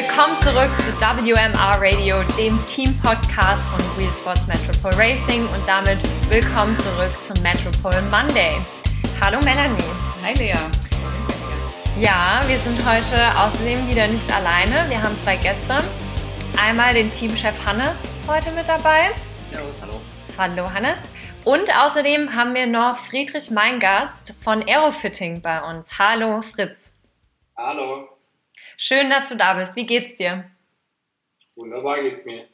Willkommen zurück zu WMR Radio, dem Team-Podcast von Wheel Sports Metropole Racing und damit willkommen zurück zum Metropole Monday. Hallo Melanie. Hi Lea. Ja, wir sind heute außerdem wieder nicht alleine. Wir haben zwei Gäste. Einmal den Teamchef Hannes heute mit dabei. Servus, hallo. Hallo Hannes. Und außerdem haben wir noch Friedrich Meingast von Aerofitting bei uns. Hallo Fritz. Hallo. Schön, dass du da bist. Wie geht's dir? Wunderbar geht's mir.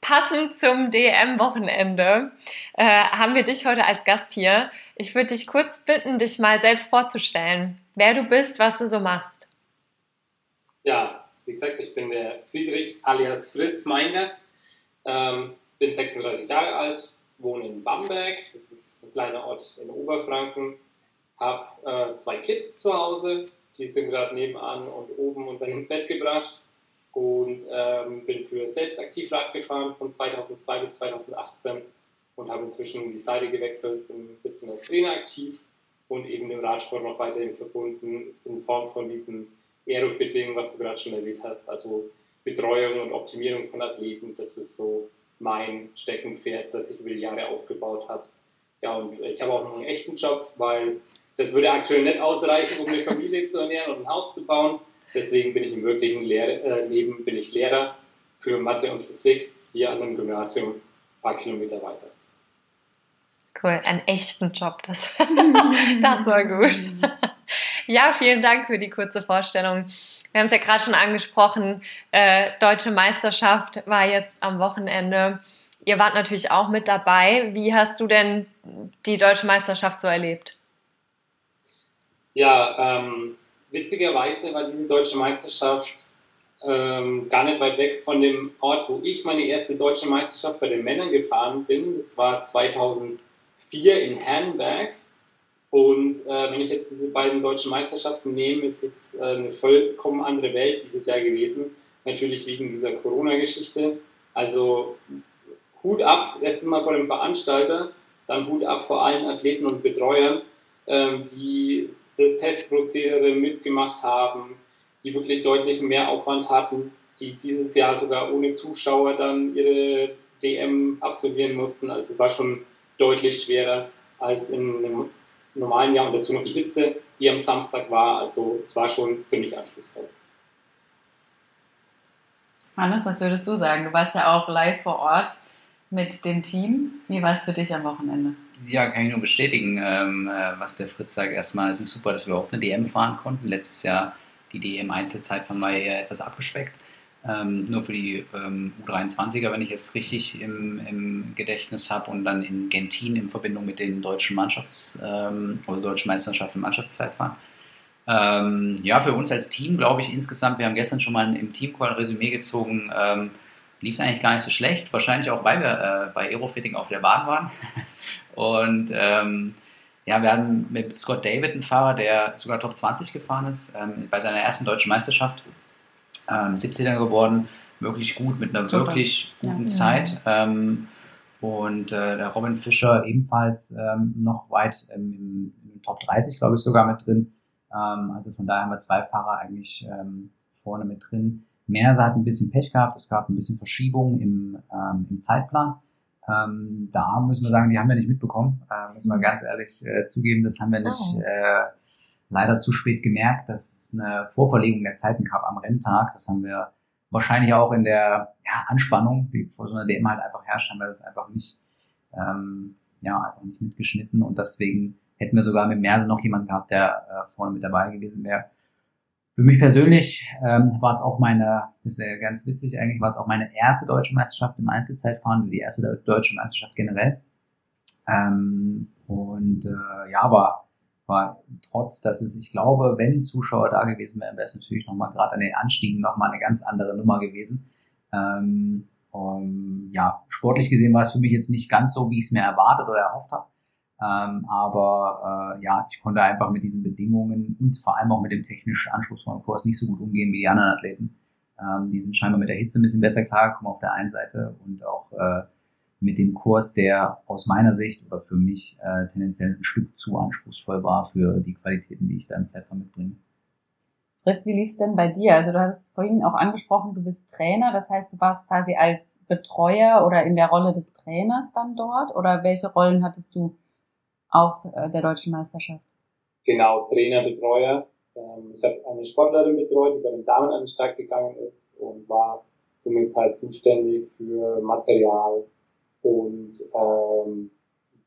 Passend zum DM-Wochenende äh, haben wir dich heute als Gast hier. Ich würde dich kurz bitten, dich mal selbst vorzustellen, wer du bist, was du so machst. Ja, wie gesagt, ich bin der Friedrich alias Fritz Meingast, ähm, bin 36 Jahre alt, wohne in Bamberg, das ist ein kleiner Ort in Oberfranken, habe äh, zwei Kids zu Hause, die sind gerade nebenan und oben und dann ins Bett gebracht und ähm, bin für selbst aktiv Rad gefahren von 2002 bis 2018 und habe inzwischen die Seite gewechselt, bin ein bisschen als Trainer aktiv und eben dem Radsport noch weiterhin verbunden in Form von diesem Aerofitting, was du gerade schon erwähnt hast, also Betreuung und Optimierung von Athleten, das ist so mein Steckenpferd, das sich über die Jahre aufgebaut hat. Ja, und ich habe auch noch einen echten Job, weil das würde aktuell nicht ausreichen, um eine Familie zu ernähren und ein Haus zu bauen. Deswegen bin ich im wirklichen Lehr äh, Leben bin ich Lehrer für Mathe und Physik hier an einem Gymnasium ein paar Kilometer weiter. Cool, einen echten Job, das, das war gut. ja, vielen Dank für die kurze Vorstellung. Wir haben es ja gerade schon angesprochen, äh, Deutsche Meisterschaft war jetzt am Wochenende. Ihr wart natürlich auch mit dabei. Wie hast du denn die Deutsche Meisterschaft so erlebt? Ja, ähm, witzigerweise war diese deutsche Meisterschaft ähm, gar nicht weit weg von dem Ort, wo ich meine erste deutsche Meisterschaft bei den Männern gefahren bin. Das war 2004 in Herrenberg. Und äh, wenn ich jetzt diese beiden deutschen Meisterschaften nehme, ist es äh, eine vollkommen andere Welt dieses Jahr gewesen. Natürlich wegen dieser Corona-Geschichte. Also Hut ab erstmal vor dem Veranstalter, dann Hut ab vor allen Athleten und Betreuern, ähm, die das Testprozedere mitgemacht haben, die wirklich deutlich mehr Aufwand hatten, die dieses Jahr sogar ohne Zuschauer dann ihre DM absolvieren mussten. Also es war schon deutlich schwerer als in einem normalen Jahr und dazu noch die Hitze, die am Samstag war. Also es war schon ziemlich anspruchsvoll. Hannes, was würdest du sagen? Du warst ja auch live vor Ort mit dem Team. Wie war es für dich am Wochenende? Ja, kann ich nur bestätigen, ähm, äh, was der Fritz sagt. Erstmal es ist super, dass wir auch eine DM fahren konnten. Letztes Jahr die DM-Einzelzeit von mir eher etwas abgespeckt. Ähm, nur für die ähm, U23er, wenn ich es richtig im, im Gedächtnis habe und dann in Gentin in Verbindung mit den deutschen Mannschafts- ähm, oder deutschen Meisterschaften Mannschaftszeitfahren. Ähm, ja, für uns als Team glaube ich insgesamt, wir haben gestern schon mal im Teamcall Resümee gezogen, ähm, lief es eigentlich gar nicht so schlecht. Wahrscheinlich auch, weil wir äh, bei Aerofitting auf der Bahn waren. Und ähm, ja, wir hatten mit Scott David einen Fahrer, der sogar Top 20 gefahren ist, ähm, bei seiner ersten deutschen Meisterschaft. Ähm, 17er geworden, wirklich gut, mit einer Super. wirklich guten ja. Zeit. Ähm, und äh, der Robin Fischer ebenfalls ähm, noch weit im, im, Top 30, glaube ich, sogar mit drin. Ähm, also von daher haben wir zwei Fahrer eigentlich ähm, vorne mit drin. Merse hat ein bisschen Pech gehabt, es gab ein bisschen Verschiebung im, im Zeitplan. Ähm, da müssen wir sagen, die haben wir nicht mitbekommen. Äh, müssen wir ganz ehrlich äh, zugeben, das haben wir nicht oh. äh, leider zu spät gemerkt, dass es eine Vorverlegung der Zeiten gab am Renntag. Das haben wir wahrscheinlich auch in der ja, Anspannung, die vor so einer DM halt einfach herrscht, haben wir das einfach nicht, ähm, ja, einfach nicht mitgeschnitten und deswegen hätten wir sogar mit Merse noch jemanden gehabt, der äh, vorne mit dabei gewesen wäre. Für mich persönlich ähm, war es auch meine, ist ja ganz witzig eigentlich, war es auch meine erste deutsche Meisterschaft im Einzelzeitfahren, die erste deutsche Meisterschaft generell. Ähm, und äh, ja, war, war trotz, dass es, ich glaube, wenn Zuschauer da gewesen wären, wäre es natürlich nochmal gerade an den Anstiegen nochmal eine ganz andere Nummer gewesen. Ähm, um, ja, sportlich gesehen war es für mich jetzt nicht ganz so, wie ich es mir erwartet oder erhofft habe. Ähm, aber äh, ja, ich konnte einfach mit diesen Bedingungen und vor allem auch mit dem technisch anspruchsvollen Kurs nicht so gut umgehen wie die anderen Athleten. Ähm, die sind scheinbar mit der Hitze ein bisschen besser klargekommen auf der einen Seite und auch äh, mit dem Kurs, der aus meiner Sicht oder für mich äh, tendenziell ein Stück zu anspruchsvoll war für die Qualitäten, die ich da im Zeitraum mitbringe. Fritz, wie lief es denn bei dir? Also du hattest vorhin auch angesprochen, du bist Trainer, das heißt, du warst quasi als Betreuer oder in der Rolle des Trainers dann dort oder welche Rollen hattest du auf äh, der deutschen Meisterschaft? Genau, Trainer, Betreuer. Ähm, ich habe eine Sportlerin betreut, die bei den Damen an den Start gegangen ist und war somit halt zuständig für Material und ähm,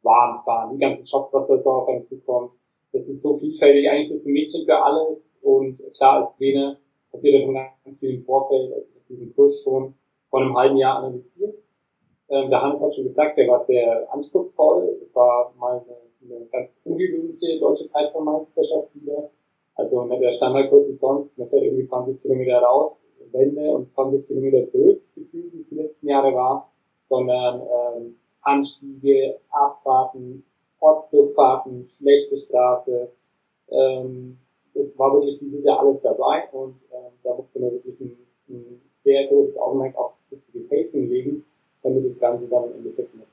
Warenfahren, die ganzen Jobs, was da so auf einen zukommt. Das ist so vielfältig, eigentlich bist du Mädchen für alles und klar als Trainer passiert da schon ganz viel im Vorfeld, also ich diesen Kurs schon vor einem halben Jahr analysiert. Ähm, der Hans hat schon gesagt, der war sehr anspruchsvoll. Es war mal eine, eine ganz ungewöhnliche deutsche Zeitvermeisterschaft wieder. Also nicht der Standardkurs wie sonst, man fährt irgendwie 20 Kilometer raus, Wende und 20 Kilometer zurück, gefühlt, wie es die letzten Jahre war, sondern ähm, Anstiege, Abfahrten, Ortsdurchfahrten, schlechte Straße. Ähm, es war wirklich dieses Jahr alles dabei und ähm, da musste man wirklich ein, ein sehr großes Augenmerk auf das richtige Pacing legen, damit das Ganze dann im Endeffekt noch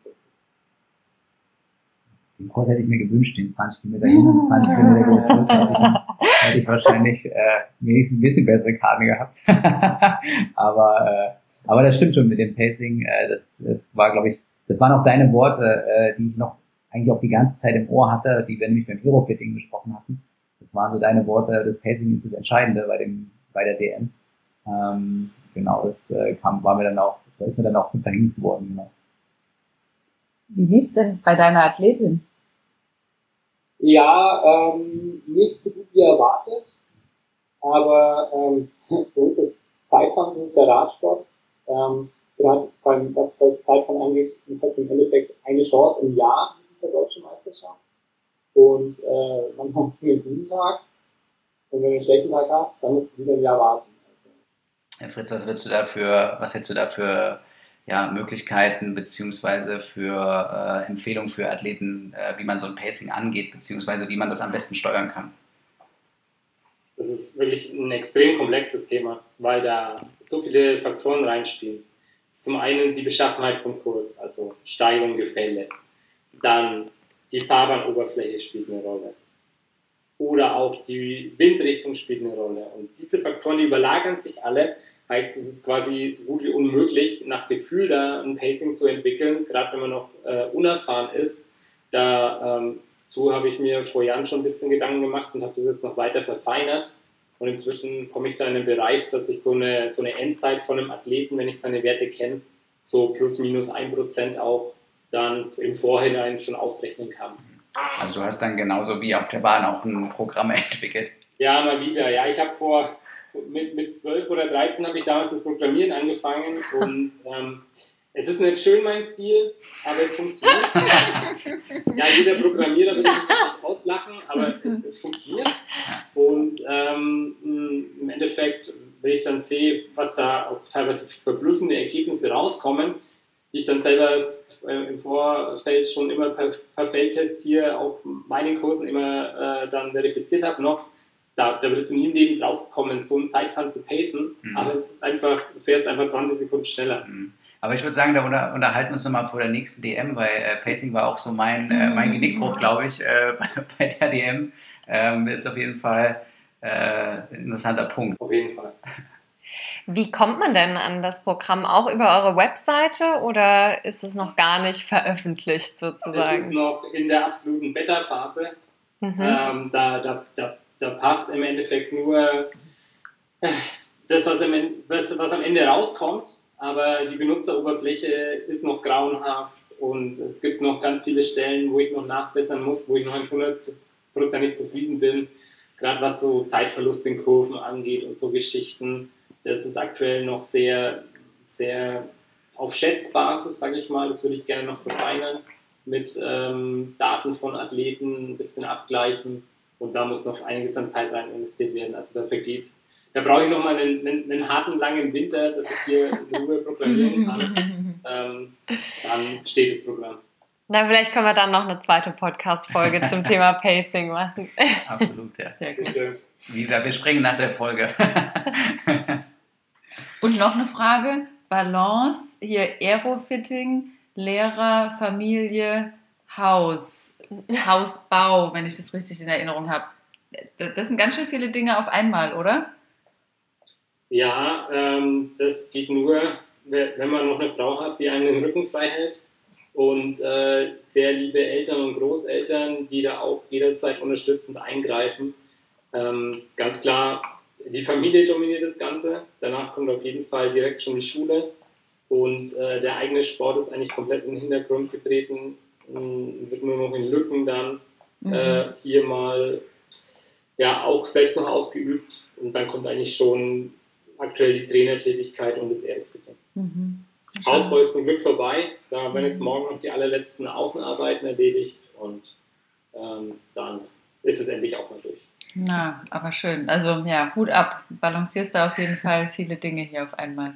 Den Kurs hätte ich mir gewünscht, den 20 Kilometer hin und 20 Kilometer wieder zurück. Da hätte ich wahrscheinlich äh, wenigstens ein bisschen bessere Karten gehabt. aber, äh, aber das stimmt schon mit dem Pacing. Äh, das, das war, glaube ich, das waren auch deine Worte, äh, die ich noch eigentlich auch die ganze Zeit im Ohr hatte, die wir nämlich beim Eurofitting gesprochen hatten. Das waren so deine Worte, das Pacing ist das Entscheidende bei dem, bei der DM. Ähm, genau, das äh, kam, war mir dann auch, da ist mir dann auch zum Verhängnis geworden. Genau. Wie lief's denn bei deiner Athletin? Ja, ähm, nicht so gut wie erwartet, aber ähm, so ist es Zeitfahren, so ist der Radsport. Ähm, gerade beim, was das Zeitfahren angeht, hat im Endeffekt eine Chance im Jahr dieser deutschen Meisterschaft. Und äh, man hat einen guten Tag und wenn du einen schlechten Tag hast, dann musst du wieder ein Jahr warten. Herr Fritz, was würdest du dafür, was hättest du da für ja, Möglichkeiten beziehungsweise für äh, Empfehlungen für Athleten, äh, wie man so ein Pacing angeht, beziehungsweise wie man das am besten steuern kann? Das ist wirklich ein extrem komplexes Thema, weil da so viele Faktoren reinspielen. Zum einen die Beschaffenheit vom Kurs, also Steigung, Gefälle. Dann die Fahrbahnoberfläche spielt eine Rolle. Oder auch die Windrichtung spielt eine Rolle. Und diese Faktoren, die überlagern sich alle. Heißt, es ist quasi so gut wie unmöglich, nach Gefühl da ein Pacing zu entwickeln, gerade wenn man noch äh, unerfahren ist. Da ähm, so habe ich mir vor Jahren schon ein bisschen Gedanken gemacht und habe das jetzt noch weiter verfeinert. Und inzwischen komme ich da in den Bereich, dass ich so eine, so eine Endzeit von einem Athleten, wenn ich seine Werte kenne, so plus minus ein Prozent auch dann im Vorhinein schon ausrechnen kann. Also du hast dann genauso wie auf der Bahn auch ein Programm entwickelt. Ja, mal wieder. Ja, ich habe vor mit, mit 12 oder 13 habe ich damals das Programmieren angefangen und ähm, es ist nicht schön mein Stil, aber es funktioniert. ja, jeder Programmierer wird sich auslachen, aber es, es funktioniert. Und ähm, im Endeffekt, wenn ich dann sehe, was da auch teilweise verblüffende Ergebnisse rauskommen, die ich dann selber äh, im Vorfeld schon immer per, per Feldtest hier auf meinen Kursen immer äh, dann verifiziert habe, noch, da, da würdest du nie im Leben drauf kommen, so einen Zeitfahren zu pacen, mhm. aber es ist einfach, du fährst einfach 20 Sekunden schneller. Mhm. Aber ich würde sagen, da unter, unterhalten wir uns nochmal vor der nächsten DM, weil äh, Pacing war auch so mein, äh, mein. Genickbruch, glaube ich, äh, bei, bei, der DM. Ähm, ist auf jeden Fall äh, ein interessanter Punkt. Auf jeden Fall. Wie kommt man denn an das Programm? Auch über eure Webseite oder ist es noch gar nicht veröffentlicht sozusagen? Es ist noch in der absoluten Beta-Phase. Mhm. Ähm, da, da, da, da passt im Endeffekt nur äh, das, was, im, was, was am Ende rauskommt, aber die Benutzeroberfläche ist noch grauenhaft und es gibt noch ganz viele Stellen, wo ich noch nachbessern muss, wo ich noch nicht hundertprozentig zufrieden bin, gerade was so Zeitverlust in Kurven angeht und so Geschichten. Das ist aktuell noch sehr, sehr auf Schätzbasis, sage ich mal. Das würde ich gerne noch verfeinern mit ähm, Daten von Athleten, ein bisschen abgleichen. Und da muss noch einiges an Zeit rein investiert werden. Also da vergeht. Da brauche ich noch mal einen, einen, einen, harten, langen Winter, dass ich hier in Ruhe programmieren kann. ähm, dann steht das Programm. Na, vielleicht können wir dann noch eine zweite Podcast-Folge zum Thema Pacing machen. Absolut, ja. Sehr gut. Lisa, wir springen nach der Folge. Und noch eine Frage: Balance, hier Aerofitting, Lehrer, Familie, Haus, Hausbau, wenn ich das richtig in Erinnerung habe. Das sind ganz schön viele Dinge auf einmal, oder? Ja, ähm, das geht nur, wenn man noch eine Frau hat, die einen den Rücken frei hält und äh, sehr liebe Eltern und Großeltern, die da auch jederzeit unterstützend eingreifen. Ähm, ganz klar, die Familie dominiert das Ganze. Danach kommt auf jeden Fall direkt schon die Schule. Und äh, der eigene Sport ist eigentlich komplett in den Hintergrund getreten. Ähm, wird nur noch in Lücken dann mhm. äh, hier mal ja auch selbst noch ausgeübt. Und dann kommt eigentlich schon aktuell die Trainertätigkeit und das Ehrenfrieden. Mhm. Ausbau ist zum Glück vorbei. Da werden jetzt morgen noch die allerletzten Außenarbeiten erledigt und ähm, dann ist es endlich auch mal durch. Na, aber schön. Also ja, Hut ab. Balancierst da auf jeden Fall viele Dinge hier auf einmal.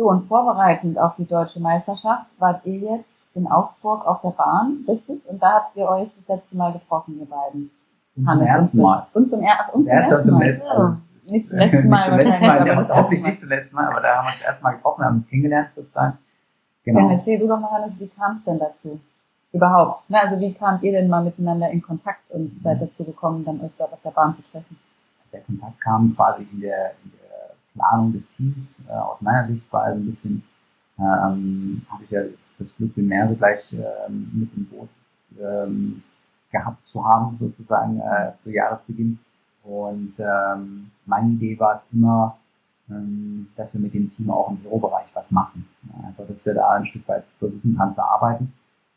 So, und vorbereitend auf die deutsche Meisterschaft wart ihr jetzt in Augsburg auf der Bahn, richtig? Und da habt ihr euch das letzte Mal getroffen, ihr beiden. Und zum ersten Mal. Und zum, er und zum ersten Mal. Ja. Nicht zum letzten Mal nicht wahrscheinlich, Mal, aber das hoffentlich nicht zum letzten Mal, aber da haben wir uns das erste Mal getroffen, haben uns kennengelernt sozusagen. Genau. Dann erzähl du doch mal alles, wie kam es denn dazu? Überhaupt. Ne? Also wie kamt ihr denn mal miteinander in Kontakt und seid mhm. dazu gekommen, dann euch dort auf der Bahn zu treffen? Der Kontakt kam quasi in der, in der Planung des Teams. Äh, aus meiner Sicht war ein bisschen, ähm, habe ich ja das, Glück, den Merse gleich ähm, mit im Boot ähm, gehabt zu haben, sozusagen äh, zu Jahresbeginn. Und ähm, meine Idee war es immer, ähm, dass wir mit dem Team auch im Bürobereich was machen. Also dass wir da ein Stück weit versuchen dran zu arbeiten.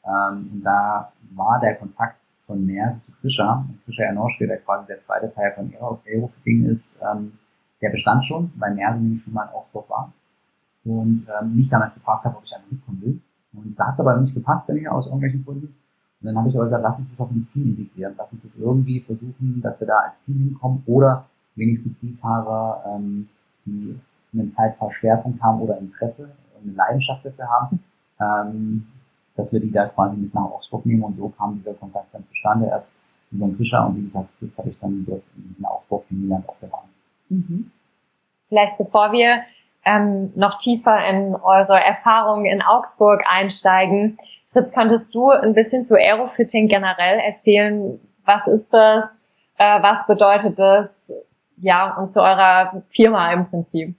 Ähm, und da war der Kontakt von Merse zu Fischer, Fischer Enoschke, der quasi der zweite Teil von Aerofitting ist, ähm, der bestand schon, weil nämlich schon mal in Augsburg war. Und ähm, mich damals gefragt habe, ob ich einmal mitkommen will. Und da hat es aber nicht gepasst bei mir aus irgendwelchen Gründen. Und dann habe ich aber gesagt, lass uns das auch ins Team integrieren. Lass uns das irgendwie versuchen, dass wir da als Team hinkommen oder wenigstens die Fahrer, ähm, die einen Zeitverschwerpunkt haben oder Interesse und eine Leidenschaft dafür haben, ähm, dass wir die da quasi mit nach Augsburg nehmen und so kam dieser Kontakt dann zustande. Erst über den Fischer und wie gesagt, das habe ich dann dort in Augsburg kennengelernt auf der Bahn. Mhm. Vielleicht bevor wir ähm, noch tiefer in eure Erfahrungen in Augsburg einsteigen, Fritz, könntest du ein bisschen zu Aerofitting generell erzählen? Was ist das? Äh, was bedeutet das? Ja, und zu eurer Firma im Prinzip.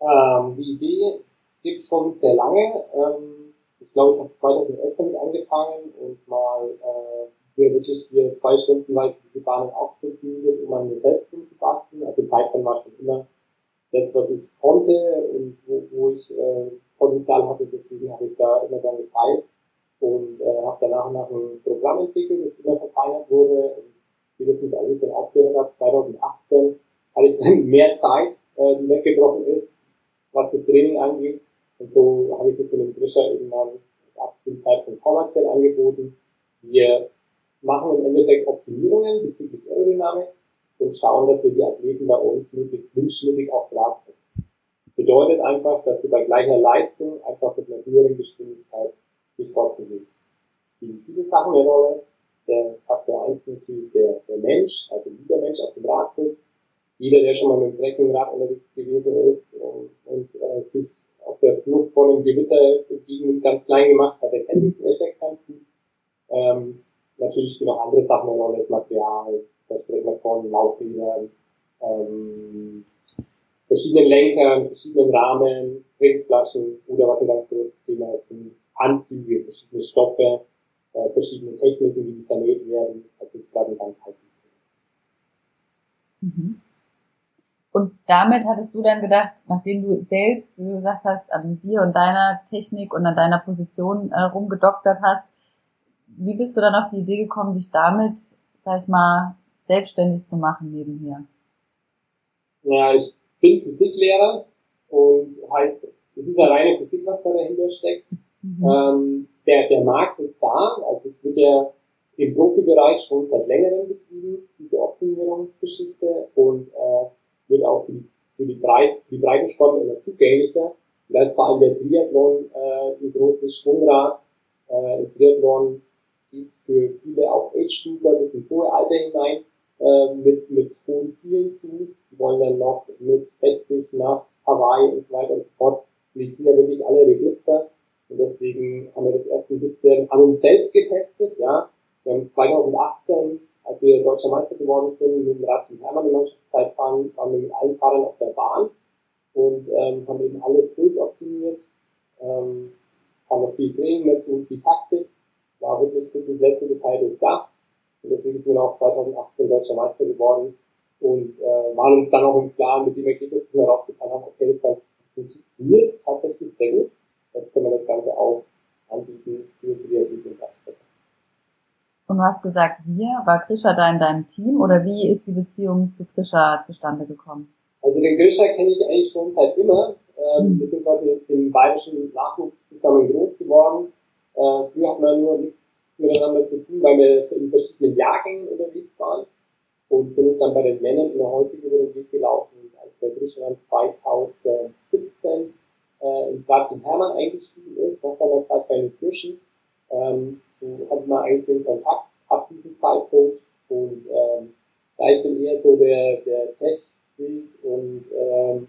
Ähm, die Idee gibt es schon sehr lange. Ähm, ich glaube, ich habe 2011 damit angefangen und mal äh, hier wirklich hier zwei Stunden weit diese Bahn in Augsburg gemietet, um an mir selbst zu basteln. Also Python war schon immer das, was ich konnte und wo, wo ich äh, Potenzial hatte, deswegen habe ich da immer dann gefeilt und äh, habe danach nach ein Programm entwickelt, das immer verfeinert wurde. Und spätestens als ich dann aufgehört habe, 2018, hatte ich dann mehr Zeit, äh, die weggebrochen ist, was das Training angeht. Und so habe ich das mit dem Drischer irgendwann ab dem Zeitpunkt kommerziell angeboten. Wir machen im Endeffekt Optimierungen bezüglich Aerodynamik und schauen, dass wir die Athleten bei uns möglichst windschnittig aufs Rad bringen. Bedeutet einfach, dass du bei gleicher Leistung einfach mit einer höheren Geschwindigkeit dich fortbewegst. Es spielen viele Sachen eine Rolle. Der Faktor 1 ist natürlich der, der Mensch, also wie der Mensch auf dem Rad sitzt. Jeder, der schon mal mit dem Trekkingrad unterwegs gewesen ist und, und äh, sich auf der Flucht vor einem Gewitter gegen ganz klein gemacht hat, der kennt diesen Effekt ganz gut. Ähm, natürlich spielen auch andere Sachen eine Rolle, das Material, da sprechen wir von Laufrädern, ähm, verschiedenen Lenkern, verschiedenen Rahmen, Trinkflaschen oder was ein ganz großes Thema ist, sind Anzüge, verschiedene Stoffe, äh, verschiedene Techniken, wie die vernäht werden. Also ist gerade ein ganz heißes Thema. Und damit hattest du dann gedacht, nachdem du selbst, wie du gesagt hast, an dir und deiner Technik und an deiner Position äh, rumgedoktert hast, wie bist du dann auf die Idee gekommen, dich damit, sag ich mal, selbstständig zu machen nebenher? Ja, ich bin Physiklehrer und heißt, es ist eine reine Physik, was da dahinter steckt. Mhm. Ähm, der, der Markt ist da, also es wird ja im Profibereich schon seit längerem betrieben, diese Optimierungsgeschichte und äh, wird auch für die, für die, Breit, für die Breitensportler immer zugänglicher. da ist vor allem der Triathlon äh, ein großes Schwungrad. Äh, Im Triathlon geht für viele auch Age-Stufer bis ins hohe Alter hinein äh, mit, mit hohen Zielen zu. Die wollen dann noch mit 60 nach Hawaii und so weiter und so fort. Wir ziehen ja wirklich alle Register. Und deswegen haben wir das erst ein bisschen an uns selbst getestet, ja. Wir haben 2018, als wir Deutscher Meister geworden sind, mit dem Rad zum Hermann in Mannschaftszeit fahren, waren wir mit allen Fahrern auf der Bahn und ähm, haben eben alles durchoptimiert, ähm, haben noch viel Training dazu, viel Taktik, war wirklich bis ins letzte Detail durchdacht und deswegen sind wir auch 2018 Deutscher Meister geworden und äh, waren uns dann auch im Klaren mit dem Ergebnis, das wir rausgefahren haben, okay, das funktioniert tatsächlich sehr gut. Jetzt können wir das Ganze auch anbieten für die Athleten Und du hast gesagt, wir, war Krischer da in deinem Team oder wie ist die Beziehung zu Krischer zustande gekommen? Also den Krischer kenne ich eigentlich schon seit immer. Ähm, mhm. Wir sind quasi im bayerischen Nachwuchs zusammen groß geworden. Äh, früher hat man nur nichts miteinander zu tun, weil wir in verschiedenen Jahrgängen unterwegs waren und bin dann bei den Männern immer häufig über den Weg gelaufen, als der Griechenland 2017 äh, ins Rad Hermann eingestiegen ist, nach seiner Zeit bei den Kirschen. Ähm, so hatte man eigentlich den Kontakt ab diesem Zeitpunkt und ähm, da ich bin eher so der, der Tech-Freak und ähm,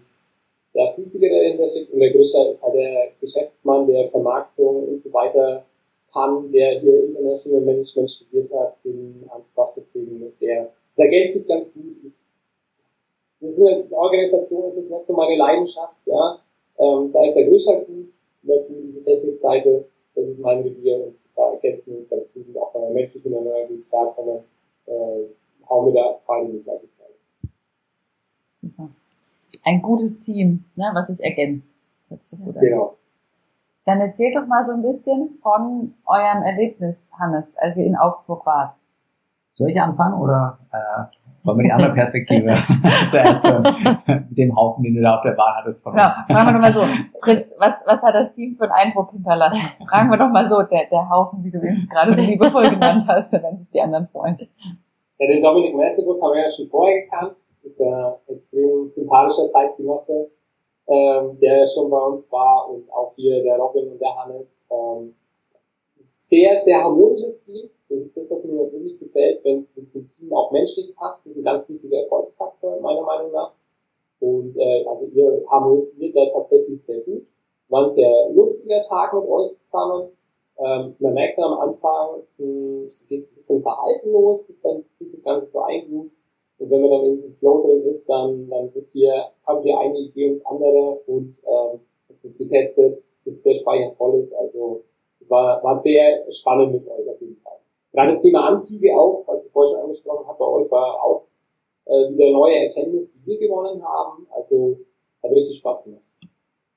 der Physiker, der dahinter steckt und der ist halt der Geschäftsmann, der Vermarktung und so weiter kann, der hier International Management studiert hat in Ansbach, deswegen mit der da Geld sich ganz gut. Das ist eine Organisation, das ist nicht so meine Leidenschaft, ja. Ähm, da ist der Größer gut, dafür diese Technikseite, das ist mein Revier und da ergänzt mich ganz gut auch bei meiner menschlichen Ernährung gut klarkomme, äh, hau mir da beide die gleiche Zeit. Super. Ein gutes Team, ne, was sich ergänzt. An. Genau. Dann erzählt doch mal so ein bisschen von eurem Erlebnis, Hannes, als ihr in Augsburg wart. Soll ich anfangen oder äh, wollen wir die andere Perspektive zuerst hören? Mit dem Haufen, den du da auf der Bahn hattest von uns. Ja, machen wir doch mal so. Fritz, was, was hat das Team für einen Eindruck hinterlassen? Fragen wir doch mal so, der, der Haufen, wie du ihn gerade so liebevoll genannt hast, wenn sich die anderen freuen. Ja, den Dominik Messeburg haben wir ja schon vorher gekannt. Ist ein extrem sympathischer Zeitgenosse, ähm, der schon bei uns war und auch hier der Robin und der Hannes. Ähm, sehr, sehr harmonisches Team das ist das, was mir wirklich gefällt, wenn es im Team auch menschlich passt. Das ist ein ganz wichtiger Erfolgsfaktor, meiner Meinung nach. Und äh, also ihr harmoniert da tatsächlich sehr gut. War ein sehr lustiger Tag mit euch zusammen. Ähm, man merkt am Anfang, hm, geht ein bisschen verhalten los, bis dann sich das Ganze so eingeruft. Und wenn man dann in diesem Flow drin ist, dann, dann wird hier, haben wir eine Idee und andere und ähm, es wird getestet, bis der Speicher voll ist. Also war, war sehr spannend mit euch auf jeden Fall. Gerade das Thema Anzüge auch, was ich vorhin schon angesprochen habe, bei euch war auch äh, wieder neue Erkenntnis, die wir gewonnen haben. Also hat richtig Spaß gemacht.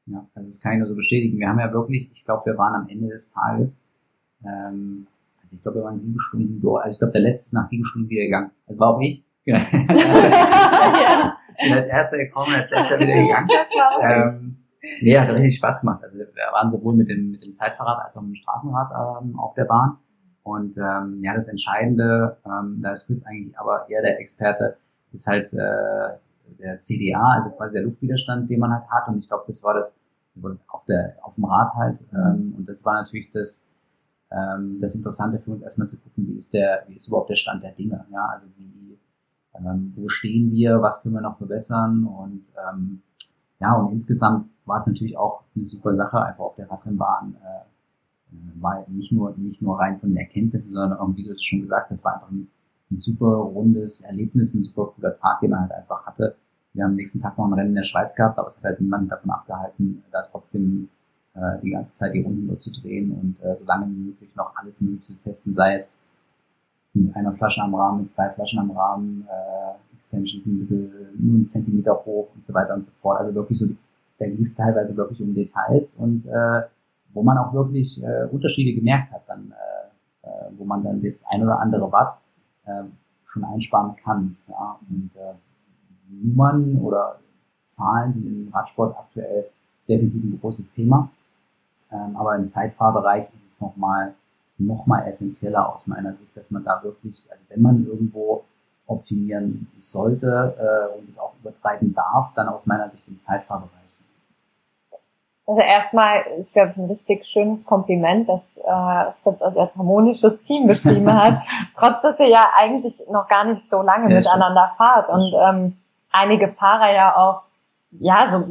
Ja, also das kann ich nur so bestätigen. Wir haben ja wirklich, ich glaube, wir waren am Ende des Tages, ähm, also ich glaube, wir waren sieben Stunden durch. Also ich glaube, der letzte ist nach sieben Stunden wieder gegangen. Das war auch ich. Ja. Ich bin als erster gekommen, als letzter wieder gegangen. Ähm, Nee, hat richtig Spaß gemacht. Also wir waren sowohl mit dem, mit dem Zeitfahrrad als auch mit dem Straßenrad ähm, auf der Bahn. Und ähm, ja, das Entscheidende, ähm, da ist Fritz eigentlich aber eher der Experte, ist halt äh, der CDA, also quasi der Luftwiderstand, den man halt hat. Und ich glaube, das war das auf, der, auf dem Rad halt. Ähm, und das war natürlich das, ähm, das Interessante für uns erstmal zu gucken, wie ist der, wie ist überhaupt der Stand der Dinge. Ja, also wie, ähm, wo stehen wir, was können wir noch verbessern und ähm, ja, und insgesamt war es natürlich auch eine super Sache, einfach auf der Radrennbahn äh, war nicht nur, nicht nur rein von den Erkenntnissen, sondern auch, wie du es schon gesagt hast, war einfach ein, ein super rundes Erlebnis, ein super cooler Tag, den man halt einfach hatte. Wir haben am nächsten Tag noch ein Rennen in der Schweiz gehabt, aber es hat halt niemand davon abgehalten, da trotzdem äh, die ganze Zeit die Runden nur zu drehen und äh, so lange wie möglich noch alles möglich zu testen, sei es mit einer Flasche am Rahmen, mit zwei Flaschen am Rahmen, äh, Extensions ein bisschen nur einen Zentimeter hoch und so weiter und so fort. Also wirklich so, da ging es teilweise wirklich um Details und äh, wo man auch wirklich äh, Unterschiede gemerkt hat, dann, äh, äh, wo man dann das ein oder andere Watt äh, schon einsparen kann. Ja? Und äh, Nummern oder Zahlen sind im Radsport aktuell definitiv ein großes Thema. Ähm, aber im Zeitfahrbereich ist es nochmal noch mal essentieller aus meiner Sicht, dass man da wirklich, also wenn man irgendwo optimieren sollte äh, und es auch übertreiben darf, dann aus meiner Sicht im Zeitfahrbereich. Also erstmal ist, glaube ich, ein richtig schönes Kompliment, dass äh, Fritz euch als harmonisches Team beschrieben hat, trotz dass ihr ja eigentlich noch gar nicht so lange ja, miteinander stimmt. fahrt und ähm, einige Fahrer ja auch ja so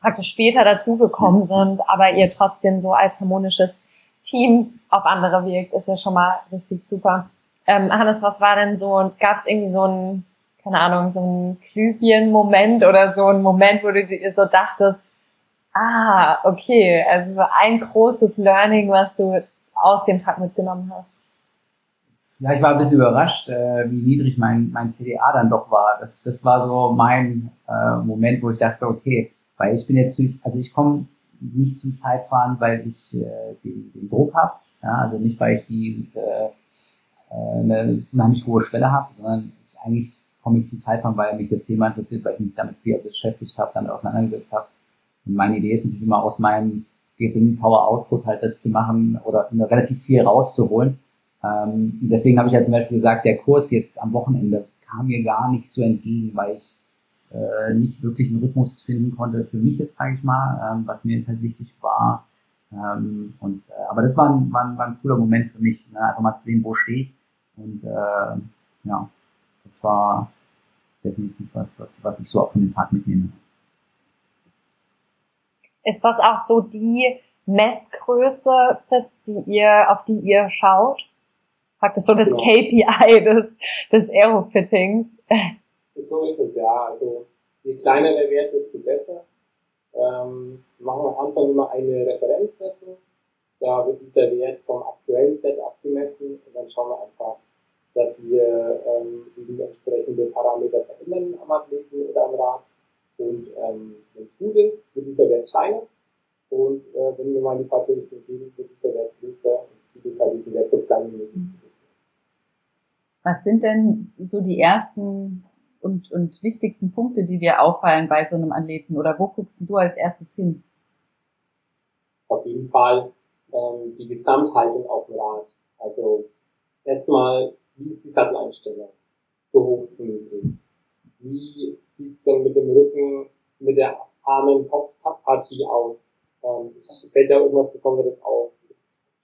praktisch später dazugekommen sind, aber ihr trotzdem so als harmonisches Team auf andere wirkt, ist ja schon mal richtig super. Ähm, Hannes, was war denn so, gab es irgendwie so ein, keine Ahnung, so ein Glühbirnen-Moment oder so ein Moment, wo du dir so dachtest, ah, okay, also ein großes Learning, was du aus dem Tag mitgenommen hast? Ja, ich war ein bisschen überrascht, äh, wie niedrig mein, mein CDA dann doch war. Das, das war so mein äh, Moment, wo ich dachte, okay, weil ich bin jetzt durch, also ich komme nicht zum Zeitfahren, weil ich äh, den, den Druck habe, ja, also nicht, weil ich die äh, äh eine unheimlich hohe Schwelle habe, sondern ich, eigentlich komme ich zum Zeitfahren, weil mich das Thema interessiert, weil ich mich damit viel beschäftigt habe, damit auseinandergesetzt habe. Und meine Idee ist natürlich immer aus meinem geringen Power Output halt das zu machen oder relativ viel rauszuholen. Ähm, deswegen habe ich ja zum Beispiel gesagt, der Kurs jetzt am Wochenende kam mir gar nicht so entgegen, weil ich äh, nicht wirklich einen Rhythmus finden konnte für mich jetzt, sage ich mal, ähm, was mir jetzt halt wichtig war. Ähm, und, äh, aber das war ein, war, ein, war ein cooler Moment für mich, ne? einfach mal zu sehen, wo stehe ich. Und äh, ja, das war definitiv was, was, was ich so auch von dem Tag mitnehme. Ist das auch so die Messgröße, Fritz, die ihr, auf die ihr schaut? Praktisch so das genau. KPI des, des Aerofittings. So ist es, ja. Also, je kleiner der Wert, desto besser. Ähm, machen wir am Anfang immer eine Referenzmessung. Da wird dieser Wert vom aktuellen Set abgemessen und dann schauen wir einfach, dass wir ähm, entsprechende Parameter verändern am Athleten oder am Rad. Und ähm, wenn es gut ist, wird dieser Wert kleiner. Und äh, wenn wir mal die falsche Richtung gehen, wird dieser Wert größer und zieht es halt diesen Wert so klein wie möglich. Was sind denn so die ersten und, und wichtigsten Punkte, die dir auffallen bei so einem Athleten? Oder wo guckst du als erstes hin? Auf jeden Fall ähm, die Gesamthaltung auf dem Rad. Also erstmal, wie ist die Satteleinstellung? So hoch wie möglich. Wie sieht es denn mit dem Rücken, mit der armen Kopfpartie aus? Ähm, fällt da irgendwas Besonderes auf?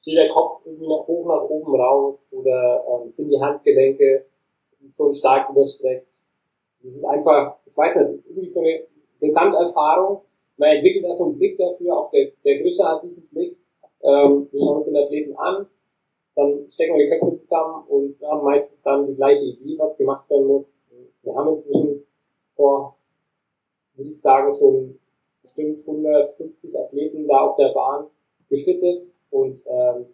Steht der Kopf irgendwie nach hoch nach oben raus oder ähm, sind die Handgelenke schon stark überstreckt? Das ist einfach, ich weiß nicht, das ist irgendwie so eine Gesamterfahrung. Man entwickelt da so einen Blick dafür, auch der, der Größe hat diesen Blick. Ähm, wir schauen uns den Athleten an, dann stecken wir die Köpfe zusammen und haben meistens dann die gleiche Idee, was gemacht werden muss. Wir haben inzwischen vor, würde ich sagen, schon bestimmt 150 Athleten da auf der Bahn gefittet und ähm,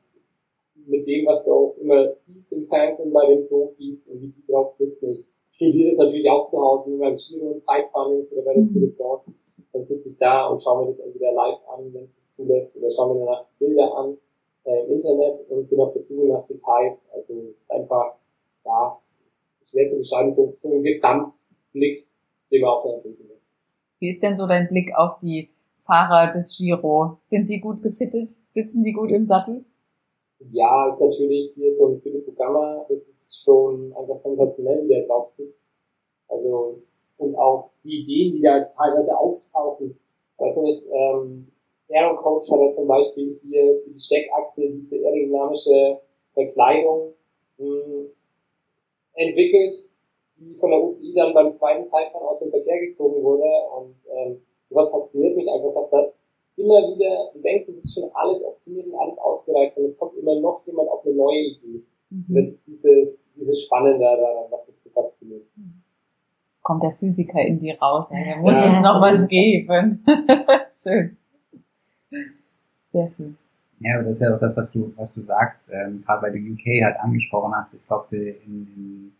mit dem, was du auch immer siehst im Fernsehen bei den Profis und wie die drauf sitzen. Ich studiere das natürlich auch zu Hause, wenn beim Giro und Zeitfahren ist oder bei der Tour de France, dann sitze ich da und schaue mir das entweder live an, wenn es es zulässt, oder schaue mir danach Bilder an äh, im Internet und bin auf der Suche nach Details. Also es ist einfach, ja, schwer zu beschreiben, so, so ein Gesamtblick, den man auch da entwickeln Wie ist denn so dein Blick auf die Fahrer des Giro? Sind die gut gefittet? Sitzen die gut im Sattel? Ja, ist natürlich hier so ein Philipp Gamma, das ist schon einfach sensationell, wie der drauf sitzt. Also, und auch die Ideen, die da teilweise auftauchen. Weiß nicht, ähm, Aero Coach hat ja zum Beispiel hier für die Steckachse diese aerodynamische Verkleidung mh, hm, entwickelt, die von der UCI dann beim zweiten Zeitfahren aus dem Verkehr gezogen wurde. Und ähm, sowas fasziniert mich einfach, dass das immer wieder, du denkst, es ist schon alles optimiert und alles ausgereift und es kommt immer noch jemand auf eine neue Idee. Mhm. Das ist dieses, dieses Spannende daran, was mich so fasziniert. Kommt der Physiker in dir raus, da muss ja. es noch was geben. schön. Sehr schön. Ja, aber das ist ja auch das, was du, was du sagst, ähm, gerade weil du UK halt angesprochen hast. Ich glaube, in, in,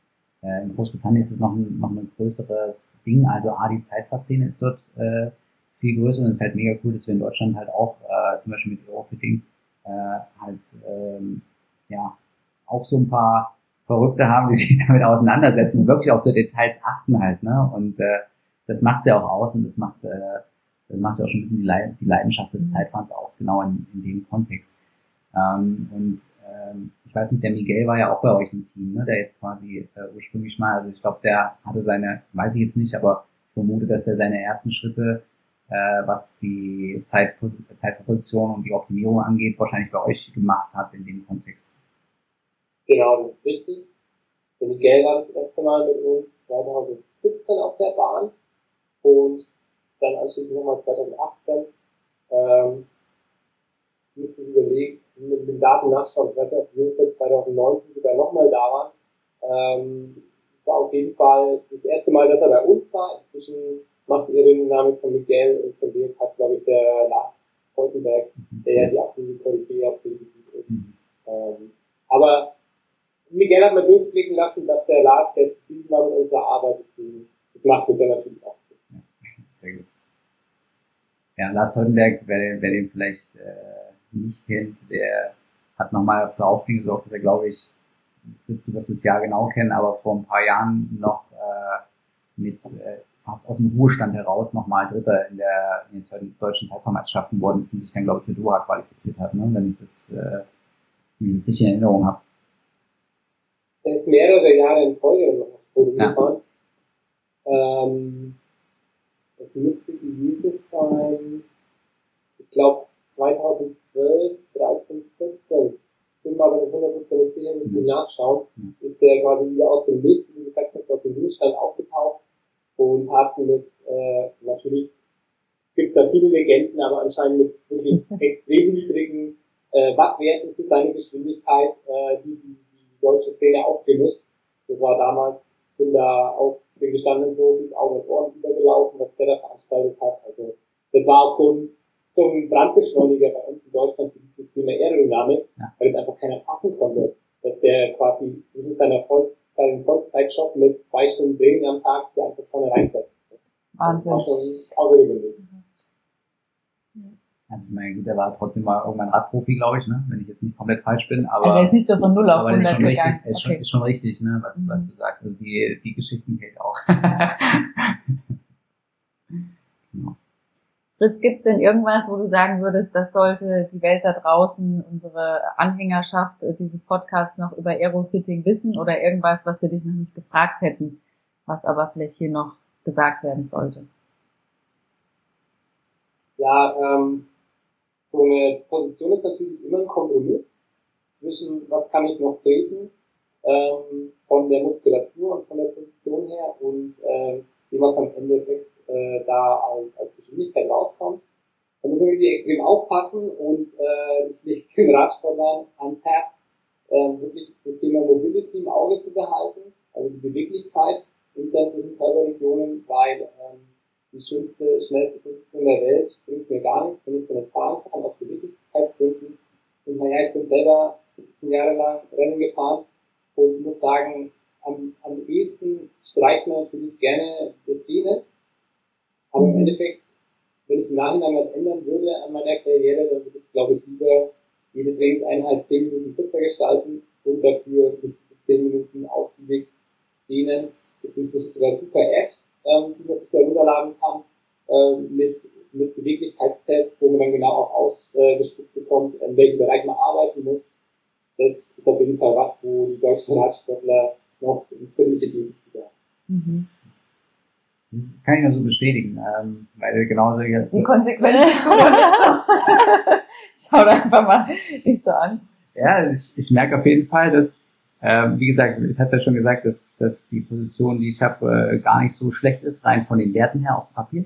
äh, in Großbritannien ist es noch ein, noch ein größeres Ding. Also A, die Zeitfassszene ist dort äh, viel größer und es ist halt mega cool, dass wir in Deutschland halt auch äh, zum Beispiel mit Eurofitting äh, halt ähm, ja auch so ein paar Verrückte haben, die sich damit auseinandersetzen und wirklich auf so Details achten halt, ne? Und äh, das macht sie auch aus und das macht äh, das macht ja auch schon ein bisschen die, Le die Leidenschaft des mhm. Zeitfahrens aus, genau in, in dem Kontext. Ähm, und ähm, ich weiß nicht, der Miguel war ja auch bei euch im Team, ne? der jetzt quasi äh, ursprünglich mal, also ich glaube, der hatte seine, weiß ich jetzt nicht, aber ich vermute, dass der seine ersten Schritte äh, was die Zeit, Zeitposition und die Optimierung angeht, wahrscheinlich bei euch gemacht hat in dem Kontext. Genau, das ist richtig. Der Miguel war das erste Mal mit uns 2017 auf der Bahn und dann anschließend nochmal 2018. Ähm, müssen überlegt, mit den Daten nachschauen. Ich die Jungs jetzt 2019 sogar nochmal da waren. Ähm, es war auf jeden Fall das erste Mal, dass er bei uns war. Inzwischen macht ihre Dynamik von Miguel und von dem hat, glaube ich, der Lars Holtenberg, der ja die absolute Koryphäe auf dem Gebiet ist. Mhm. Ähm, aber Miguel hat mir durchblicken lassen, dass der Lars der zufrieden war mit unserer Arbeit. Deswegen, das macht mir dann natürlich auch. Ja, sehr gut. Ja, Lars Holtenberg, wer, wer den vielleicht äh, nicht kennt, der hat nochmal für Aufsehen gesorgt, dass er, glaube ich, Fritz, du wirst das Jahr genau kennen, aber vor ein paar Jahren noch äh, mit äh, fast aus dem Ruhestand heraus nochmal Dritter in der in den deutschen Zeitfahrmeisterschaften worden ist und sich dann, glaube ich, für Doha qualifiziert hat, ne? wenn ich das, äh, wenn ich das richtig in Erinnerung habe. Er ist mehrere Jahre in Folge noch Podium ja. gefahren. Ähm, das müsste gewesen sein, ich glaube 2012, 13, 14 bin mal bei den 100% sicher, müssen wir nachschauen, ist der quasi wieder aus dem Licht, wie gesagt, aus dem Ruhestand aufgetaucht und hat mit, äh, natürlich gibt es da viele Legenden, aber anscheinend mit wirklich extrem niedrigen äh, Wattwerten für seine Geschwindigkeit, äh, die, die die deutsche Szene aufgemischt. Das war damals, sind da auch den gestandenen Profis Augen und Ohren übergelaufen, was der da veranstaltet hat. Also das war auch so ein so ein Brandbeschleuniger bei uns in Deutschland für dieses Thema Aerodynamik, ja. weil es einfach keiner passen konnte, dass der quasi zwischen seiner Voll seinen Vollzeitjob mit zwei Stunden Training am Tag der einfach vorne reinfällt. Wahnsinn. Das war schon außergewöhnlich. Also, mein gut, der war trotzdem mal irgendwann Radprofi, glaube ich, ne? wenn ich jetzt nicht komplett falsch bin. Aber, also er ist nicht so von 0 auf 100 ist gegangen. Richtig, ist, okay. schon, ist schon richtig, ne? was, mhm. was du sagst. Also die, die Geschichten hält auch. genau. Fritz, gibt es denn irgendwas, wo du sagen würdest, das sollte die Welt da draußen, unsere Anhängerschaft äh, dieses Podcasts noch über Aerofitting wissen oder irgendwas, was wir dich noch nicht gefragt hätten, was aber vielleicht hier noch gesagt werden sollte? Ja, ähm, so eine Position ist natürlich immer ein Kompromiss zwischen, was kann ich noch treten, ähm, von der Muskulatur und von der Position her und ähm, wie was am Ende äh, da als, als Geschwindigkeit rauskommt. Da muss man wirklich extrem aufpassen und äh, ich lege den Radsportlern ans Herz, äh, wirklich das Thema Mobility im Auge zu behalten, also die Beweglichkeit in sämtlichen Körperregionen, weil ähm, die schönste, schnellste Position der Welt bringt mir gar nichts, wenn ich so eine fahren kann, aus Beweglichkeitsgründen. Und naja, ich bin selber 17 Jahre lang Rennen gefahren und muss sagen, am, am ehesten streicht man natürlich gerne das Dehnen, aber im Endeffekt, wenn ich im Nachhinein was ändern würde an meiner Karriere, dann würde ich, glaube ich, lieber jede Trainingseinheit 10 Minuten kürzer gestalten und dafür mit 10 Minuten ausgiebig dehnen. Es gibt sogar super Apps, ähm, die man sich da runterladen kann, äh, mit, mit Beweglichkeitstests, wo man dann genau auch ausgespuckt bekommt, in welchem Bereich man arbeiten muss. Das ist auf jeden Fall was, wo die deutschen Radsportler noch ziemliche Defizite haben. Mhm. Das kann ich nur so bestätigen, ähm, weil genauso. Die Konsequenz Schau da einfach mal nicht so an. Ja, ich, ich merke auf jeden Fall, dass, ähm, wie gesagt, ich hatte ja schon gesagt, dass, dass die Position, die ich habe, äh, gar nicht so schlecht ist, rein von den Werten her auf Papier.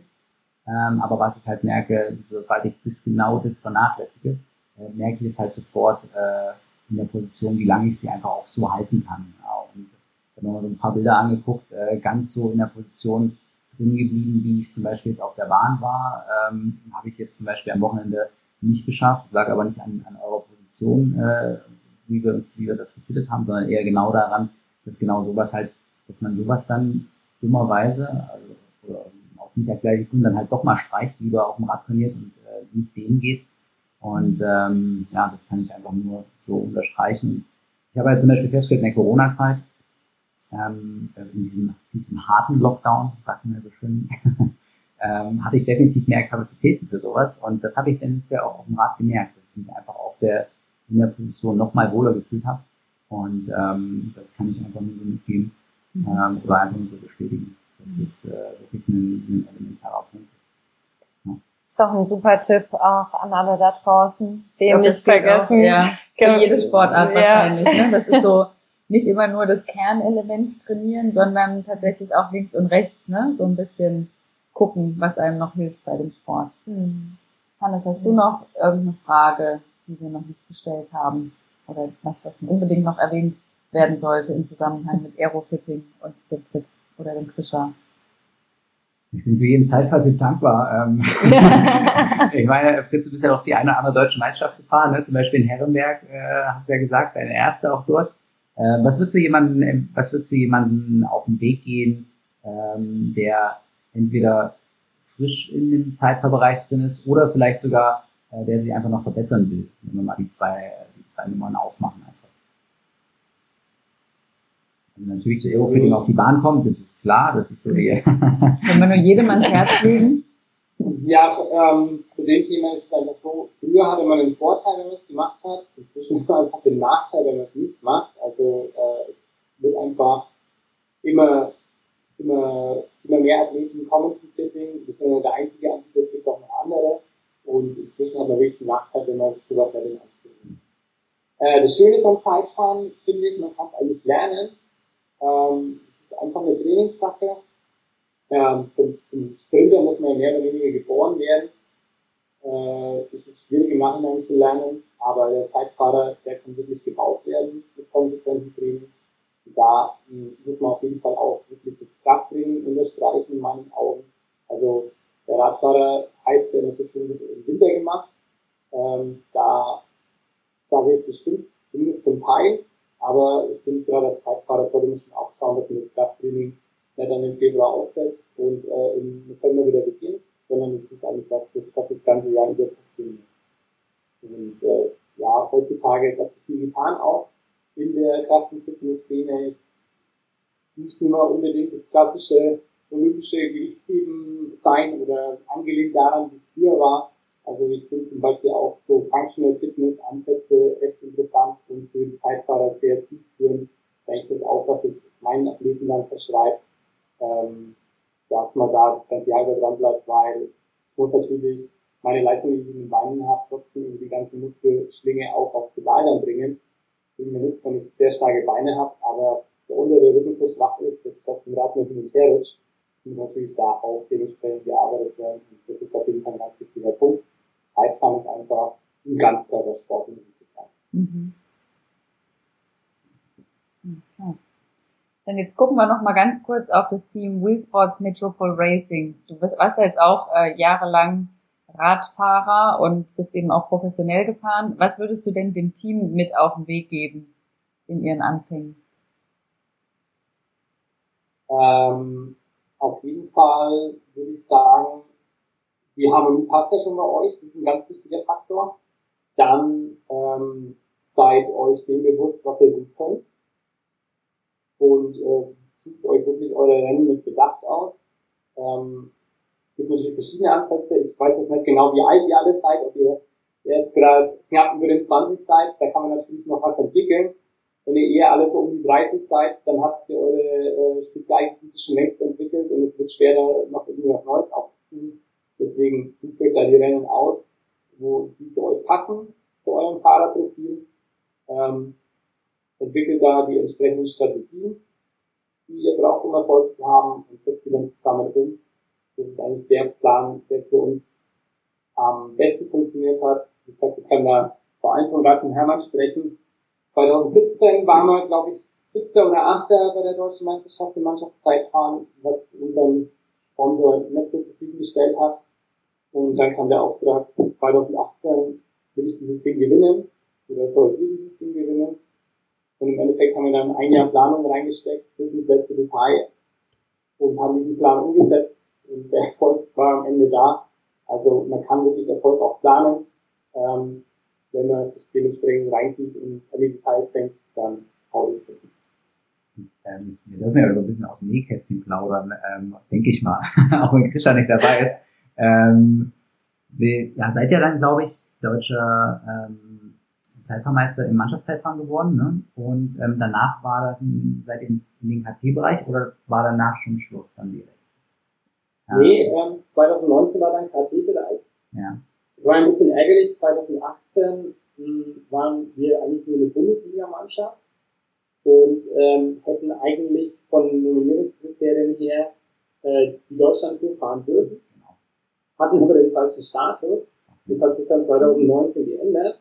Ähm, aber was ich halt merke, sobald ich das genau das vernachlässige, äh, merke ich es halt sofort äh, in der Position, wie lange ich sie einfach auch so halten kann. Und wenn man so ein paar Bilder angeguckt, äh, ganz so in der Position, drin geblieben, wie ich zum Beispiel jetzt auf der Bahn war. Ähm, Habe ich jetzt zum Beispiel am Wochenende nicht geschafft. Das lag aber nicht an, an eurer Position, äh, wie, wir das, wie wir das gefittet haben, sondern eher genau daran, dass genau sowas halt, dass man sowas dann dummerweise, also oder aus nicht erklärlichen dann halt doch mal streicht, lieber auf dem Rad trainiert und äh, nicht dem geht. Und ähm, ja, das kann ich einfach nur so unterstreichen. Ich habe halt zum Beispiel festgestellt, in der Corona-Zeit, ähm, also in, diesem, diesem harten Lockdown, sagt man ja so schön, ähm, hatte ich definitiv mehr Kapazitäten für sowas. Und das habe ich dann ja auch auf dem Rad gemerkt, dass ich mich einfach auf der, in der Position nochmal wohler gefühlt habe. Und ähm, das kann ich einfach nur so mitgeben mhm. ähm, oder einfach nur so bestätigen. Das mhm. ist äh, wirklich ein, ein elementarer Punkt. Ja. Ist doch ein super Tipp auch an alle da draußen, den nicht vergessen. Auch, ja, für jede Sportart ja. wahrscheinlich. Ne? Das ist so nicht immer nur das Kernelement trainieren, sondern tatsächlich auch links und rechts, ne? So ein bisschen gucken, was einem noch hilft bei dem Sport. Mhm. Hannes, hast du noch irgendeine Frage, die wir noch nicht gestellt haben oder was das unbedingt noch erwähnt werden sollte im Zusammenhang mit Aerofitting und dem Fritz oder dem Krischer? Ich bin für jeden Zeitfall dankbar. Ähm, ich meine, Fritz, du bist ja auch die eine oder andere deutsche Meisterschaft gefahren, ne? zum Beispiel in Herrenberg, äh, hast du ja gesagt, deine erste auch dort. Äh, was würdest du jemanden, was würdest du jemanden auf den Weg gehen, ähm, der entweder frisch in dem Zeitfahrbereich drin ist oder vielleicht sogar, äh, der sich einfach noch verbessern will, wenn wir mal die zwei, die zwei Nummern aufmachen einfach. Also natürlich zu Aerofitting auf die Bahn kommt, das ist klar, das ist so die. Wenn wir nur jedem ans Herz legen. Ja, ähm, zu dem Thema ist es einfach so, früher hatte man den Vorteil, wenn man es gemacht hat, inzwischen hat man einfach den Nachteil, wenn man es nicht macht. Also äh, es wird einfach immer, immer, immer mehr Athleten kommen zum Fitting. Wir sind ja der einzige Anbieter, es gibt auch noch andere. Und inzwischen hat man wirklich Nachteil, wenn man es bei den Anbietern äh, Das Schöne am Zeitfahren, finde ich, man kann es eigentlich lernen. Ähm, es ist einfach eine Trainingssache ähm, zum, zum Sprinter muss man mehr oder weniger geboren werden. Äh, das ist schwierig im Nachhinein zu lernen, aber der Zeitfahrer, der kann wirklich gebaut werden mit konsequenten Training. Da hm, muss man auf jeden Fall auch wirklich das Krafttraining unterstreichen in meinen Augen. Also der Radfahrer heißt ja, das ist schon im Winter gemacht. Ähm, da, da wird bestimmt, zumindest zum Teil, aber ich finde gerade als Zeitfahrer sollte man schon auch schauen, dass man das Krafttraining der dann im Februar aussetzt und äh, im November wieder beginnt, sondern es ist eigentlich was, das, was das ganze Jahr über passieren Und äh, ja, heutzutage ist das viel getan auch in der Kraft- und Fitness-Szene. Nicht nur unbedingt das klassische olympische Gewichtheben sein oder angelehnt daran, wie es früher war. Also ich finde zum Beispiel auch so Functional Fitness Ansätze recht interessant und für die Zeitfahrer sehr zielführend. Da ich das auch, was ich meinen Athleten dann verschreibe, ähm, dass man da das ganze Jahr dran bleibt, weil ich muss natürlich meine Leistung, die ich in den Beinen habe, trotzdem über die ganze Muskelschlinge auch auf Pedal dann bringen. Bringt mir nichts, wenn ich sehr starke Beine habe, aber der untere Rücken so schwach ist, dass trotzdem Rad nur hin und her rutscht, muss natürlich da auch dementsprechend gearbeitet werden. Und das ist auf jeden Fall ein ganz wichtiger Punkt. Zeitfahren ist einfach ein Ganzkörpersport, muss ich sagen. Mhm. Okay. Dann jetzt gucken wir noch mal ganz kurz auf das Team Wheel Sports Metropole Racing. Du warst ja jetzt auch äh, jahrelang Radfahrer und bist eben auch professionell gefahren. Was würdest du denn dem Team mit auf den Weg geben in ihren Anfängen? Ähm, auf jeden Fall würde ich sagen, die Harmonie passt ja schon bei euch, das ist ein ganz wichtiger Faktor. Dann ähm, seid euch dem bewusst, was ihr gut könnt und äh, sucht euch wirklich eure Rennen mit Bedacht aus. Ähm, es gibt natürlich verschiedene Ansätze. Ich weiß jetzt nicht genau, wie alt ihr alle seid, ob ihr erst gerade knapp über den 20 seid, da kann man natürlich noch was entwickeln. Wenn ihr eher alle so um die 30 seid, dann habt ihr eure äh, Spezialgebiete schon längst entwickelt und es wird schwerer, noch irgendwas Neues aufzutun. Deswegen sucht euch da die Rennen aus, wo die zu euch passen, zu eurem Fahrerprofil. Ähm, entwickelt da die entsprechenden Strategien, die ihr braucht, um Erfolg zu haben und setzt sie dann zusammen um. Das ist eigentlich der Plan, der für uns am besten funktioniert hat. Ich kann da vor allem von und Hermann sprechen. 2017 waren wir, glaube ich, siebter oder achter bei der deutschen Meisterschaft im Mannschaftszeitfahren, was unseren Sponsor so zufriedengestellt hat. Und dann kam der Auftrag, 2018 will ich dieses Ding gewinnen, oder soll ihr dieses Ding gewinnen. Und im Endeffekt haben wir dann ein Jahr Planung reingesteckt, bis ins letzte Detail und haben diesen Plan umgesetzt und der Erfolg war am Ende da. Also man kann wirklich Erfolg auch planen. Ähm, wenn man sich dementsprechend reingeht und an die Details denkt, dann haut es wirklich. Ähm, wir dürfen ja ein bisschen aus dem Nähkästchen plaudern, ähm, denke ich mal, auch wenn Christian nicht dabei ist. Ähm, wir, ja, seid ihr dann, glaube ich, deutscher ähm, Zeitfahrmeister im Mannschaftszeitfahren geworden. Ne? Und ähm, danach war dann, seid ihr in den KT-Bereich oder war danach schon Schluss dann direkt? Ja. Nee, ähm, 2019 war dann KT-Bereich. Ja. Es war ein bisschen ärgerlich. 2018 mh, hm, waren wir eigentlich nur eine Bundesliga-Mannschaft und ähm, hätten eigentlich von Nominierungskriterien her äh, die Deutschlandtour fahren dürfen. Hatten aber den falschen Status. Das hat sich dann 2019 geändert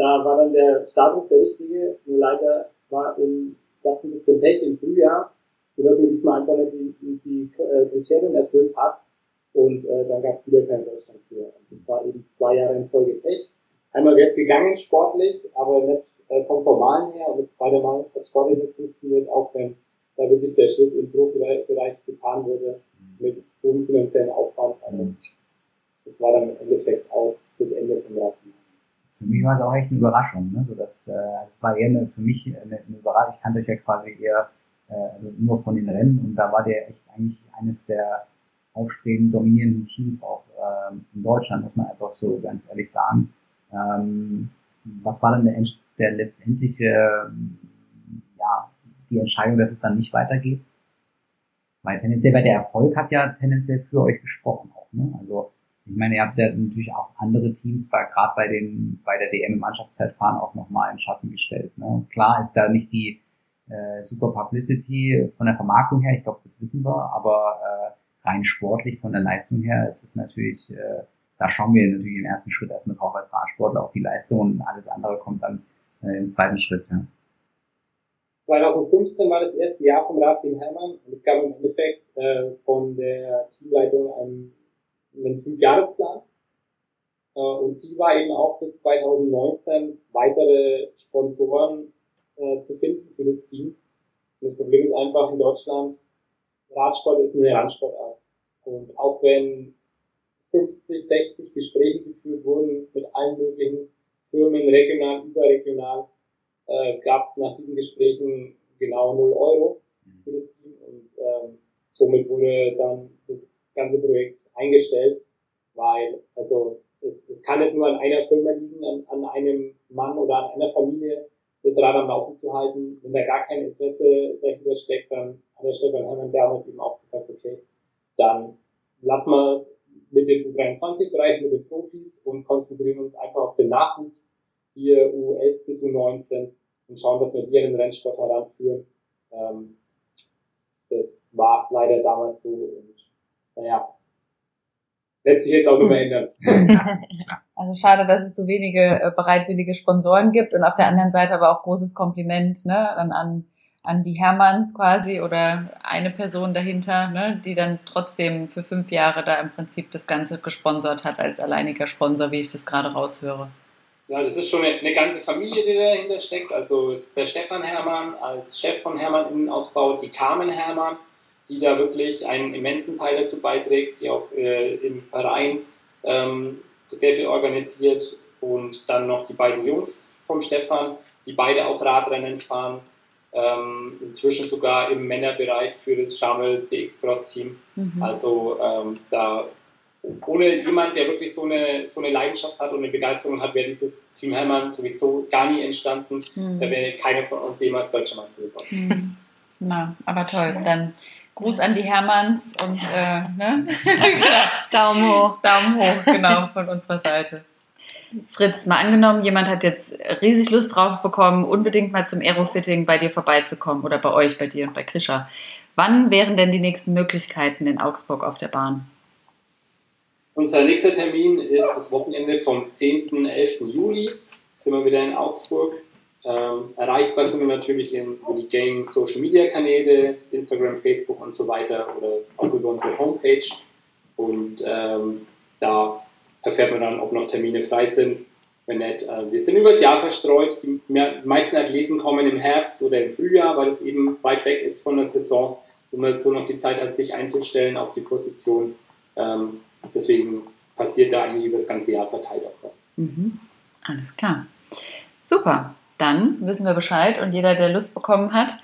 da war dann der Status der richtige, nur leider war im, gab es ein bisschen Pech im Frühjahr, sodass mir diesmal einfach nicht die, die, die äh, Kriterien erfüllt hat und äh, dann gab es wieder kein Deutschland für. Und das war eben zwei Jahre in Folge Pech. Einmal wäre es gegangen sportlich, aber nicht äh, vom Formalen her und das zweite Mal hat sportlich nicht funktioniert, auch wenn da wirklich der Schritt im Profibereich getan wurde mit hohem finanziellen Aufwand. Also das war dann im Endeffekt auch das Ende vom Radfahren. Für mich war es auch echt eine Überraschung. Ne? So dass, äh, es war eher eine, für mich eine, eine Überraschung. Ich kannte euch ja quasi eher äh, nur von den Rennen und da war der echt eigentlich eines der aufstrebenden, dominierenden Teams auch ähm, in Deutschland, muss man einfach so ganz ehrlich sagen. Ähm, was war dann der, der letztendliche, ja, die Entscheidung, dass es dann nicht weitergeht? Weil tendenziell, weil der Erfolg hat ja tendenziell für euch gesprochen auch, ne? Also, ich meine, ihr habt ja natürlich auch andere Teams, gerade bei den, bei der DM im Mannschaftszeitfahren auch nochmal in Schatten gestellt. Ne? Klar ist da nicht die äh, super Publicity von der Vermarktung her, ich glaube, das wissen wir, aber äh, rein sportlich von der Leistung her ist es natürlich, äh, da schauen wir natürlich im ersten Schritt erstmal drauf als Fahrsportler auf die Leistung und alles andere kommt dann äh, im zweiten Schritt. Ja. 2015 war das erste Jahr vom Radteam Hermann und es gab im Endeffekt äh, von der Teamleitung einen, einen Fünfjahresplan. Äh, und Ziel war eben auch bis 2019 weitere Sponsoren äh, zu finden für das Team. Und das Problem ist einfach in Deutschland, Radsport ist eine Randsportart. Und auch wenn 50, 60 Gespräche geführt wurden mit allen möglichen Firmen, regional, überregional, äh, gab es nach diesen Gesprächen genau 0 Euro für das Team und ähm, somit wurde dann das ganze Projekt eingestellt, weil also es, es kann nicht nur an einer Firma liegen, an, an einem Mann oder an einer Familie, das Rad am Laufen zu halten. Wenn da gar kein Interesse dahinter steckt, dann hat der Stefan Hermann damals eben auch gesagt, okay, dann lassen wir es mit dem U23-Bereich, mit den Profis und konzentrieren uns einfach auf den Nachwuchs, hier U11 bis U19 und schauen, dass wir an den Rennsport heranführen. Ähm, das war leider damals so und naja, lässt sich jetzt auch immer ändern. Also schade, dass es so wenige äh, bereitwillige Sponsoren gibt und auf der anderen Seite aber auch großes Kompliment ne, dann an, an die Hermanns quasi oder eine Person dahinter, ne, die dann trotzdem für fünf Jahre da im Prinzip das Ganze gesponsert hat als alleiniger Sponsor, wie ich das gerade raushöre. Ja, das ist schon eine, eine ganze Familie, die dahinter steckt. Also ist der Stefan Hermann als Chef von Hermann Innenausbau, die Carmen Hermann, die da wirklich einen immensen Teil dazu beiträgt, die auch äh, im Verein ähm, sehr viel organisiert und dann noch die beiden Jungs vom Stefan, die beide auch Radrennen fahren, ähm, inzwischen sogar im Männerbereich für das Schamel CX Cross Team. Mhm. Also ähm, da ohne jemand, der wirklich so eine, so eine Leidenschaft hat und eine Begeisterung hat, wäre dieses Team Hermann sowieso gar nie entstanden. Mhm. Da wäre keiner von uns jemals Deutscher Meister geworden. Mhm. Na, aber toll. Dann Gruß an die Hermanns und äh, ne? Daumen hoch. Daumen hoch, genau, von unserer Seite. Fritz, mal angenommen, jemand hat jetzt riesig Lust drauf bekommen, unbedingt mal zum Aerofitting bei dir vorbeizukommen oder bei euch, bei dir und bei Krisha. Wann wären denn die nächsten Möglichkeiten in Augsburg auf der Bahn? Unser nächster Termin ist das Wochenende vom 10. 11. Juli. Sind wir wieder in Augsburg. Ähm, erreichbar sind wir natürlich in, die Gang Social Media Kanäle, Instagram, Facebook und so weiter oder auch über unsere Homepage. Und ähm, da erfährt man dann, ob noch Termine frei sind. Wenn nicht, äh, wir sind übers Jahr verstreut. Die meisten Athleten kommen im Herbst oder im Frühjahr, weil es eben weit weg ist von der Saison, wo man so noch die Zeit hat, sich einzustellen auf die Position. Ähm, deswegen passiert da eigentlich über das ganze Jahr verteilt auch was. Mhm. Alles klar. Super dann wissen wir Bescheid und jeder, der Lust bekommen hat,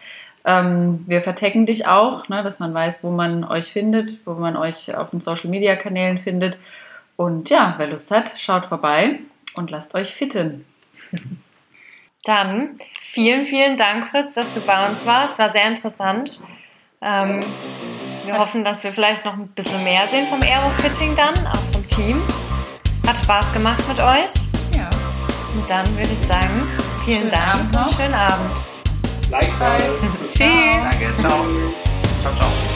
ähm, wir vertecken dich auch, ne, dass man weiß, wo man euch findet, wo man euch auf den Social Media Kanälen findet. Und ja, wer Lust hat, schaut vorbei und lasst euch fitten. Dann vielen, vielen Dank, Fritz, dass du bei uns warst. Es war sehr interessant. Ähm, wir hoffen, dass wir vielleicht noch ein bisschen mehr sehen vom Aerofitting dann, auch vom Team. Hat Spaß gemacht mit euch. Ja. Und dann würde ich sagen, Vielen Dank und schönen Abend. Gleichfalls. Tschüss. Danke, ciao. Ciao, ciao.